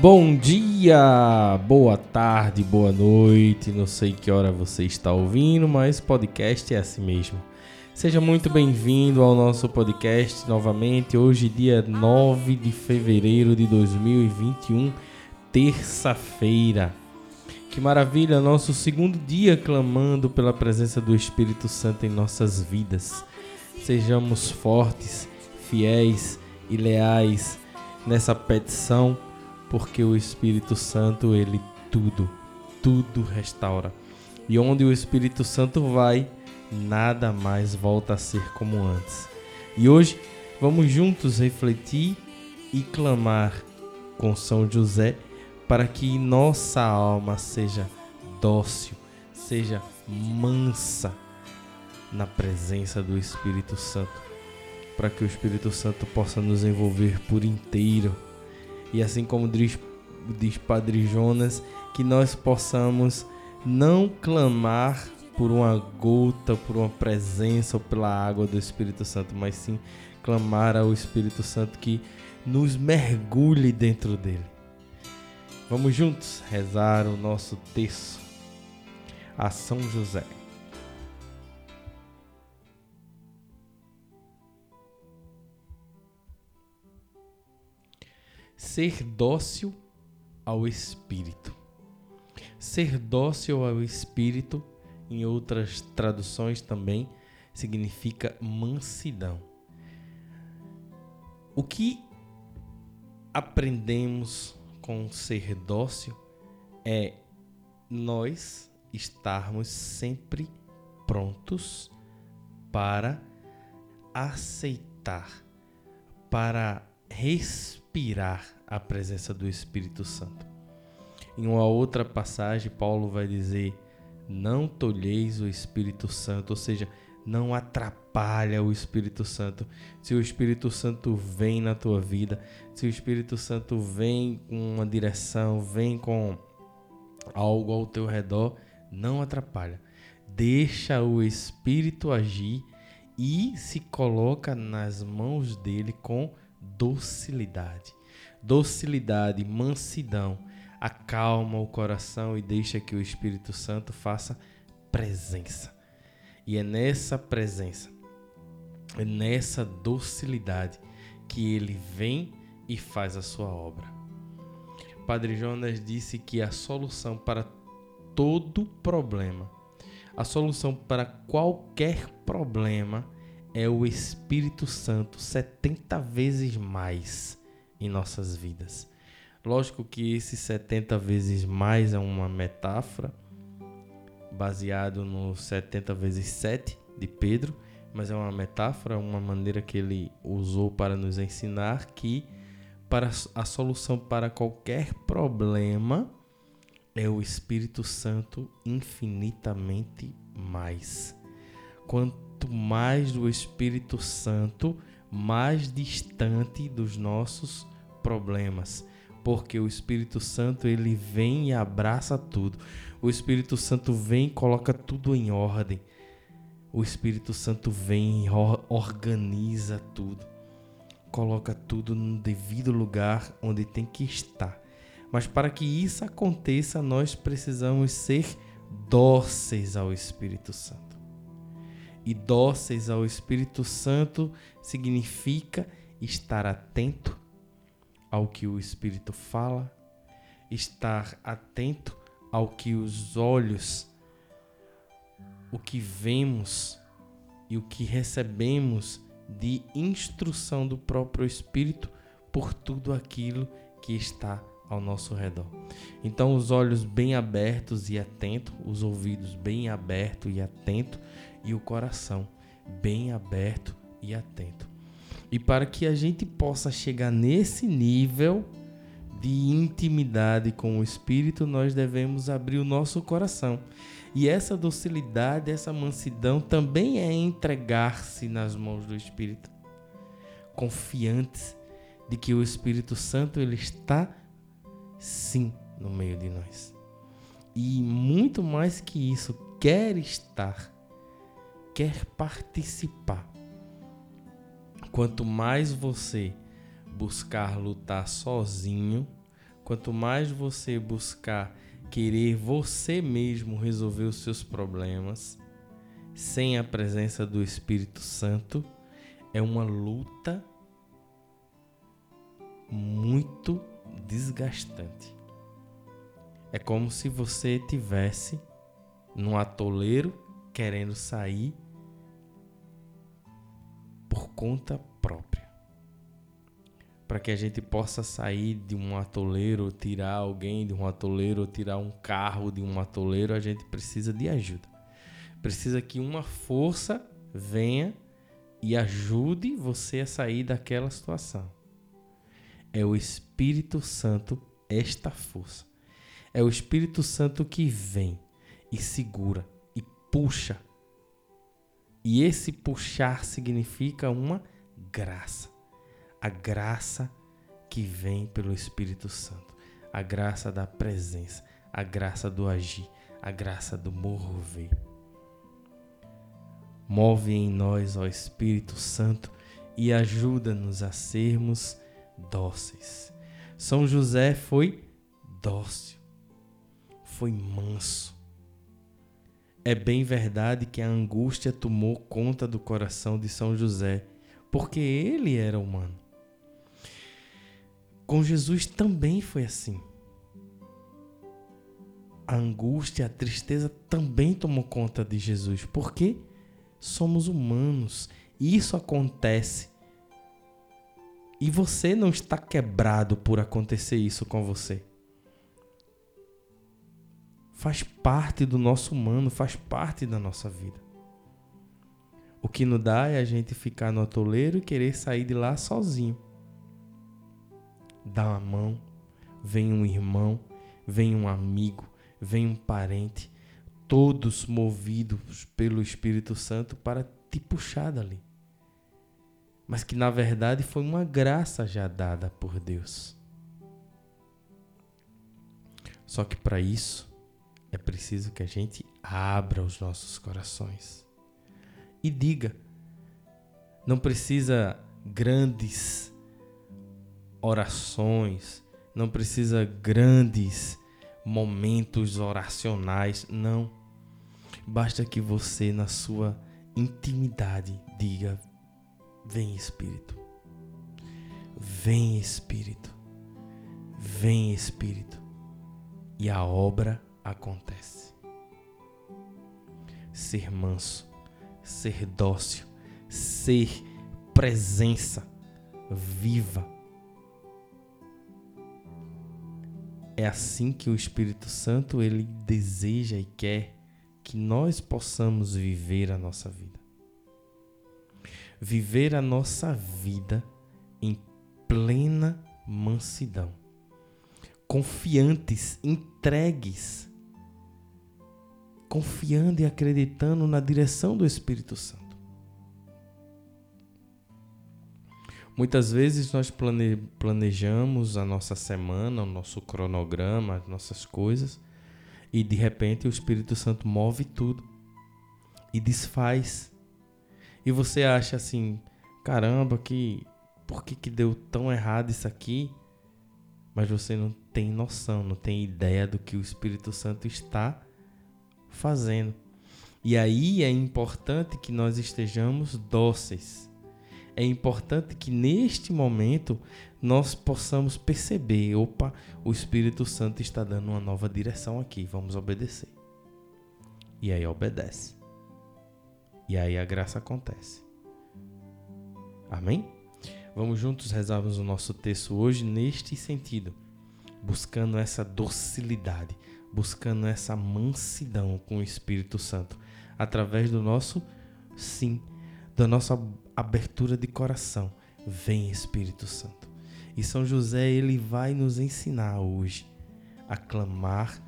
Bom dia, boa tarde, boa noite. Não sei que hora você está ouvindo, mas podcast é assim mesmo. Seja muito bem-vindo ao nosso podcast novamente. Hoje, dia 9 de fevereiro de 2021, terça-feira. Que maravilha, nosso segundo dia clamando pela presença do Espírito Santo em nossas vidas. Sejamos fortes, fiéis e leais nessa petição, porque o Espírito Santo, ele tudo, tudo restaura. E onde o Espírito Santo vai, nada mais volta a ser como antes. E hoje vamos juntos refletir e clamar com São José para que nossa alma seja dócil, seja mansa na presença do Espírito Santo, para que o Espírito Santo possa nos envolver por inteiro. E assim como diz, diz Padre Jonas, que nós possamos não clamar por uma gota, por uma presença ou pela água do Espírito Santo, mas sim clamar ao Espírito Santo que nos mergulhe dentro dele. Vamos juntos rezar o nosso texto a São José. Ser dócil ao Espírito. Ser dócil ao Espírito em outras traduções também significa mansidão. O que aprendemos com ser dócil é nós estarmos sempre prontos para aceitar, para respirar a presença do Espírito Santo. Em uma outra passagem, Paulo vai dizer não tolheis o Espírito Santo, ou seja, não atrapalha o Espírito Santo. Se o Espírito Santo vem na tua vida, se o Espírito Santo vem com uma direção, vem com algo ao teu redor, não atrapalha. Deixa o Espírito agir e se coloca nas mãos dele com docilidade. Docilidade, mansidão acalma o coração e deixa que o Espírito Santo faça presença. E é nessa presença, é nessa docilidade que ele vem e faz a sua obra. Padre Jonas disse que a solução para todo problema, a solução para qualquer problema é o Espírito Santo 70 vezes mais em nossas vidas. Lógico que esse 70 vezes mais é uma metáfora baseado no 70 vezes 7 de Pedro, mas é uma metáfora, uma maneira que ele usou para nos ensinar que para a solução para qualquer problema é o Espírito Santo infinitamente mais. Quanto mais do Espírito Santo, mais distante dos nossos problemas porque o Espírito Santo ele vem e abraça tudo. O Espírito Santo vem e coloca tudo em ordem. O Espírito Santo vem e organiza tudo. Coloca tudo no devido lugar onde tem que estar. Mas para que isso aconteça, nós precisamos ser dóceis ao Espírito Santo. E dóceis ao Espírito Santo significa estar atento ao que o Espírito fala, estar atento ao que os olhos, o que vemos e o que recebemos de instrução do próprio Espírito por tudo aquilo que está ao nosso redor. Então, os olhos bem abertos e atentos, os ouvidos bem abertos e atentos, e o coração bem aberto e atento. E para que a gente possa chegar nesse nível de intimidade com o Espírito, nós devemos abrir o nosso coração. E essa docilidade, essa mansidão também é entregar-se nas mãos do Espírito, confiantes de que o Espírito Santo ele está sim no meio de nós. E muito mais que isso, quer estar, quer participar. Quanto mais você buscar lutar sozinho, quanto mais você buscar querer você mesmo resolver os seus problemas, sem a presença do Espírito Santo, é uma luta muito desgastante. É como se você tivesse num atoleiro querendo sair conta própria. Para que a gente possa sair de um atoleiro, tirar alguém de um atoleiro, tirar um carro de um atoleiro, a gente precisa de ajuda. Precisa que uma força venha e ajude você a sair daquela situação. É o Espírito Santo esta força. É o Espírito Santo que vem e segura e puxa. E esse puxar significa uma graça. A graça que vem pelo Espírito Santo. A graça da presença, a graça do agir, a graça do mover. Move em nós, ó Espírito Santo, e ajuda-nos a sermos dóceis. São José foi dócil, foi manso. É bem verdade que a angústia tomou conta do coração de São José, porque ele era humano. Com Jesus também foi assim. A angústia, a tristeza também tomou conta de Jesus, porque somos humanos. Isso acontece. E você não está quebrado por acontecer isso com você. Faz parte do nosso humano, faz parte da nossa vida. O que não dá é a gente ficar no atoleiro e querer sair de lá sozinho. Dá uma mão, vem um irmão, vem um amigo, vem um parente, todos movidos pelo Espírito Santo para te puxar dali. Mas que na verdade foi uma graça já dada por Deus. Só que para isso é preciso que a gente abra os nossos corações e diga. Não precisa grandes orações, não precisa grandes momentos oracionais, não. Basta que você, na sua intimidade, diga: Vem Espírito, vem Espírito, vem Espírito, e a obra acontece. Ser manso, ser dócil, ser presença viva. É assim que o Espírito Santo ele deseja e quer que nós possamos viver a nossa vida. Viver a nossa vida em plena mansidão, confiantes, entregues, confiando e acreditando na direção do Espírito Santo. Muitas vezes nós planejamos a nossa semana, o nosso cronograma, as nossas coisas, e de repente o Espírito Santo move tudo e desfaz. E você acha assim, caramba, que por que, que deu tão errado isso aqui? Mas você não tem noção, não tem ideia do que o Espírito Santo está fazendo. E aí é importante que nós estejamos dóceis é importante que neste momento nós possamos perceber: opa, o Espírito Santo está dando uma nova direção aqui, vamos obedecer. E aí obedece. E aí a graça acontece. Amém? Vamos juntos rezarmos o nosso texto hoje neste sentido, buscando essa docilidade, buscando essa mansidão com o Espírito Santo, através do nosso sim, da nossa abertura de coração. Vem Espírito Santo. E São José, ele vai nos ensinar hoje a clamar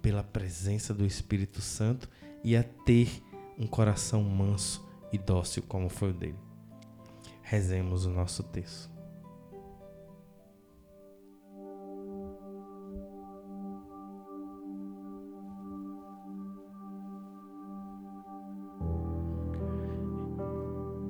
pela presença do Espírito Santo e a ter um coração manso e dócil como foi o dele. Rezemos o nosso texto.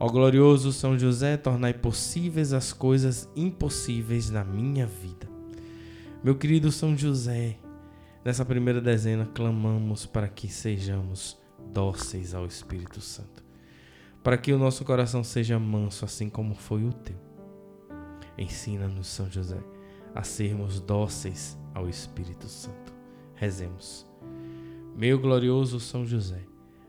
Ó glorioso São José, tornai possíveis as coisas impossíveis na minha vida. Meu querido São José, nessa primeira dezena clamamos para que sejamos dóceis ao Espírito Santo, para que o nosso coração seja manso, assim como foi o teu. Ensina-nos, São José, a sermos dóceis ao Espírito Santo. Rezemos. Meu glorioso São José,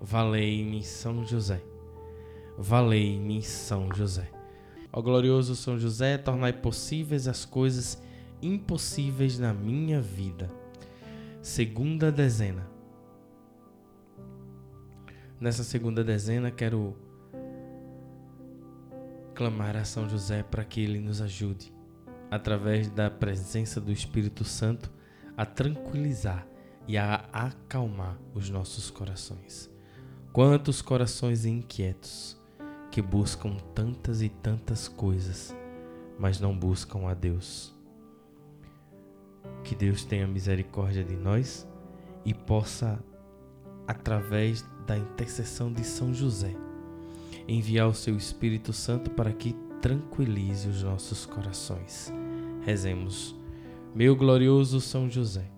Valei-me São José. Valei-me São José. Ó glorioso São José, tornai possíveis as coisas impossíveis na minha vida. Segunda dezena. Nessa segunda dezena quero clamar a São José para que ele nos ajude, através da presença do Espírito Santo, a tranquilizar e a acalmar os nossos corações. Quantos corações inquietos que buscam tantas e tantas coisas, mas não buscam a Deus. Que Deus tenha misericórdia de nós e possa, através da intercessão de São José, enviar o seu Espírito Santo para que tranquilize os nossos corações. Rezemos, meu glorioso São José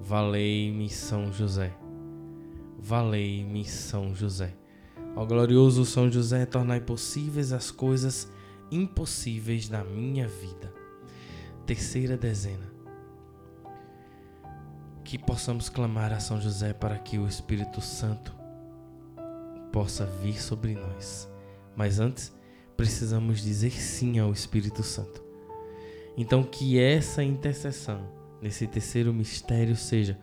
Valei-me São José. Valei-me São José. Ó glorioso São José, tornai possíveis as coisas impossíveis na minha vida. Terceira dezena. Que possamos clamar a São José para que o Espírito Santo possa vir sobre nós. Mas antes, precisamos dizer sim ao Espírito Santo. Então, que essa intercessão nesse terceiro mistério seja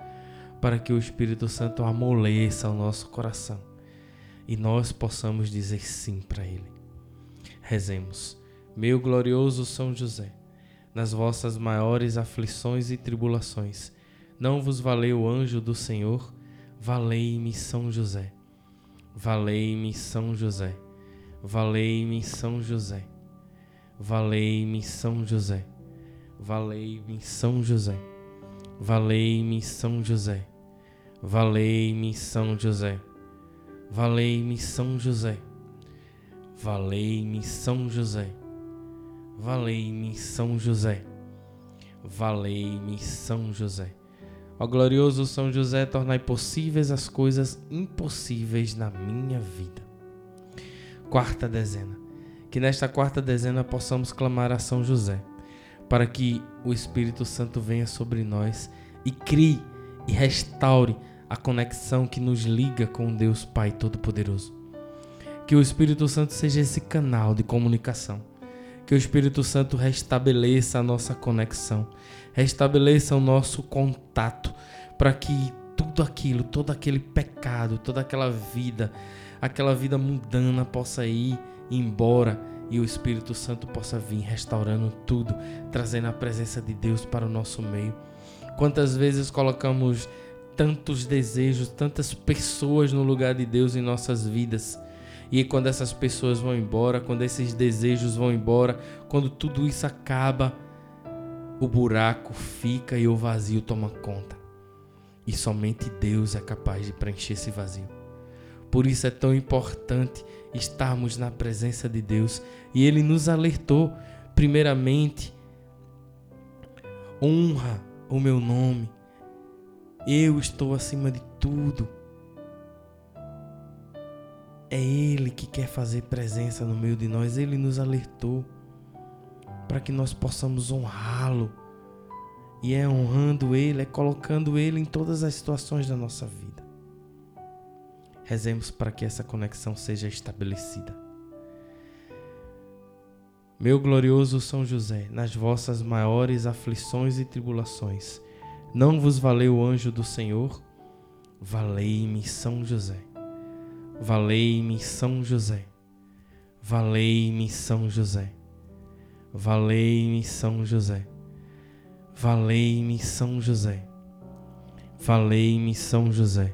para que o Espírito Santo amoleça o nosso coração e nós possamos dizer sim para Ele. Rezemos, meu glorioso São José, nas vossas maiores aflições e tribulações, não vos valeu o anjo do Senhor? Valei-me São José. Valei-me São José. Valei-me São José. Valei-me São José. Valei-me São José. Valei-me São José. Valei-me São José. Valei-me São José. Valei-me São José. Valei-me São José. Valei-me São José. Ó glorioso São José, tornai possíveis as coisas impossíveis na minha vida. Quarta dezena. Que nesta quarta dezena possamos clamar a São José, para que o Espírito Santo venha sobre nós e crie e restaure a conexão que nos liga com Deus Pai Todo-Poderoso. Que o Espírito Santo seja esse canal de comunicação. Que o Espírito Santo restabeleça a nossa conexão, restabeleça o nosso contato, para que tudo aquilo, todo aquele pecado, toda aquela vida, aquela vida mundana possa ir embora e o Espírito Santo possa vir restaurando tudo, trazendo a presença de Deus para o nosso meio. Quantas vezes colocamos tantos desejos, tantas pessoas no lugar de Deus em nossas vidas. E quando essas pessoas vão embora, quando esses desejos vão embora, quando tudo isso acaba, o buraco fica e o vazio toma conta. E somente Deus é capaz de preencher esse vazio. Por isso é tão importante estarmos na presença de Deus. E Ele nos alertou, primeiramente, honra o meu nome. Eu estou acima de tudo. É Ele que quer fazer presença no meio de nós. Ele nos alertou para que nós possamos honrá-lo. E é honrando Ele, é colocando Ele em todas as situações da nossa vida. Rezemos para que essa conexão seja estabelecida. Meu glorioso São José, nas vossas maiores aflições e tribulações, não vos valeu o anjo do Senhor? Valei-me São José. Valei-me São José. Valei-me São José. Valei-me São José. Valei-me São José. Valei-me São José.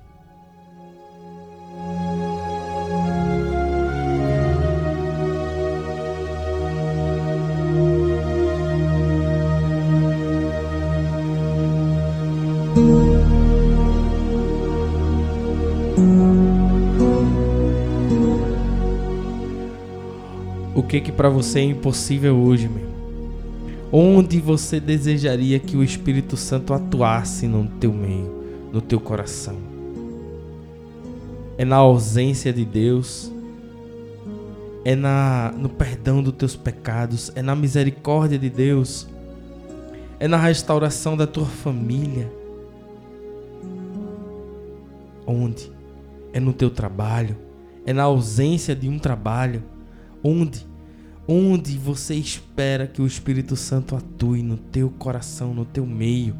Que que para você é impossível hoje, meu? Onde você desejaria que o Espírito Santo atuasse no teu meio, no teu coração? É na ausência de Deus? É na no perdão dos teus pecados? É na misericórdia de Deus? É na restauração da tua família? Onde? É no teu trabalho? É na ausência de um trabalho? Onde? Onde você espera que o Espírito Santo atue no teu coração, no teu meio?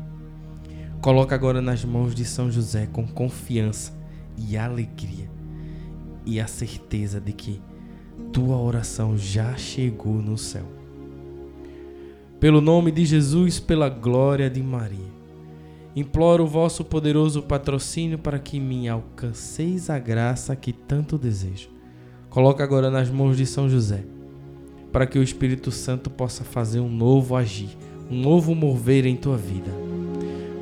Coloca agora nas mãos de São José com confiança e alegria e a certeza de que tua oração já chegou no céu. Pelo nome de Jesus, pela glória de Maria, imploro o vosso poderoso patrocínio para que me alcanceis a graça que tanto desejo Coloca agora nas mãos de São José, para que o Espírito Santo possa fazer um novo agir, um novo mover em tua vida.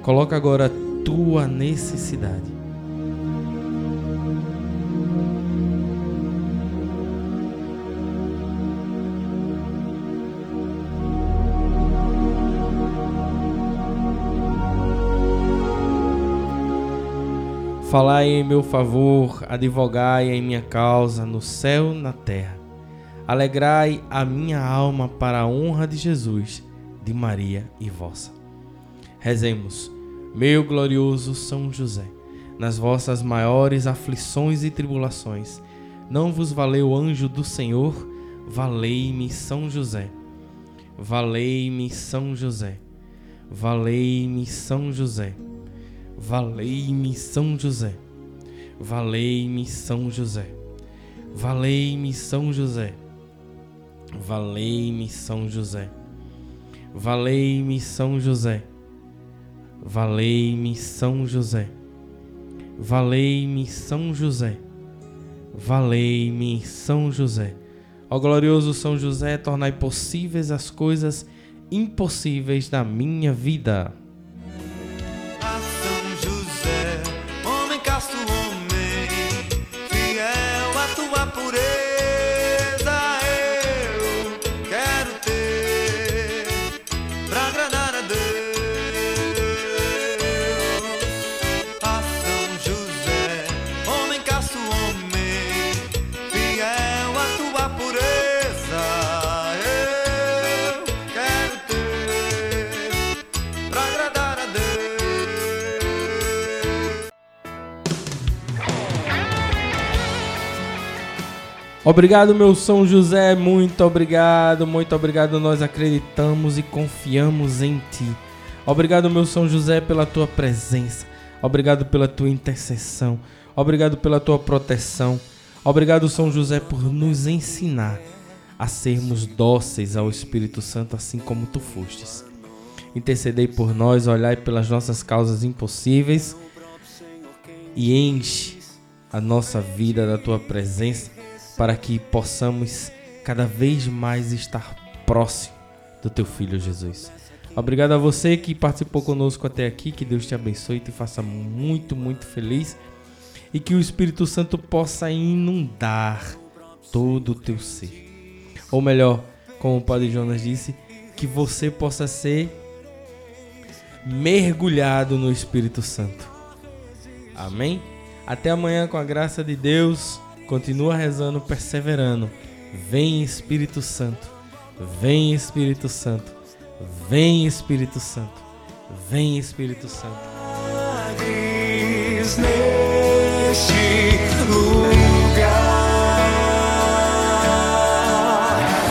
Coloca agora a tua necessidade. Falai em meu favor, advogai em minha causa, no céu e na terra. Alegrai a minha alma para a honra de Jesus, de Maria e vossa. Rezemos, meu glorioso São José, nas vossas maiores aflições e tribulações, não vos valeu o anjo do Senhor? Valei-me São José. Valei-me São José. Valei-me São José. Valei-me São José. Valei-me São José. Valei-me São José. Valei-me São José. Valei-me São José. Valei-me São José. Valei-me São José. valei-me São José. Ó glorioso São José, tornai possíveis as coisas impossíveis na minha vida. Obrigado, meu São José, muito obrigado, muito obrigado. Nós acreditamos e confiamos em Ti. Obrigado, meu São José, pela Tua presença. Obrigado pela Tua intercessão. Obrigado pela Tua proteção. Obrigado, São José, por nos ensinar a sermos dóceis ao Espírito Santo, assim como Tu fostes. Intercedei por nós, olhai pelas nossas causas impossíveis e enche a nossa vida da tua presença para que possamos cada vez mais estar próximo do teu filho Jesus. Obrigado a você que participou conosco até aqui, que Deus te abençoe e te faça muito, muito feliz e que o Espírito Santo possa inundar todo o teu ser. Ou melhor, como o Padre Jonas disse, que você possa ser mergulhado no Espírito Santo. Amém? Até amanhã com a graça de Deus. Continua rezando, perseverando. Vem Espírito Santo. Vem Espírito Santo. Vem Espírito Santo. Vem Espírito Santo. neste lugar.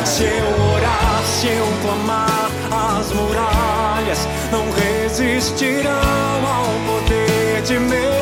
Se eu orar, se eu clamar, as muralhas não resistirão ao poder de meu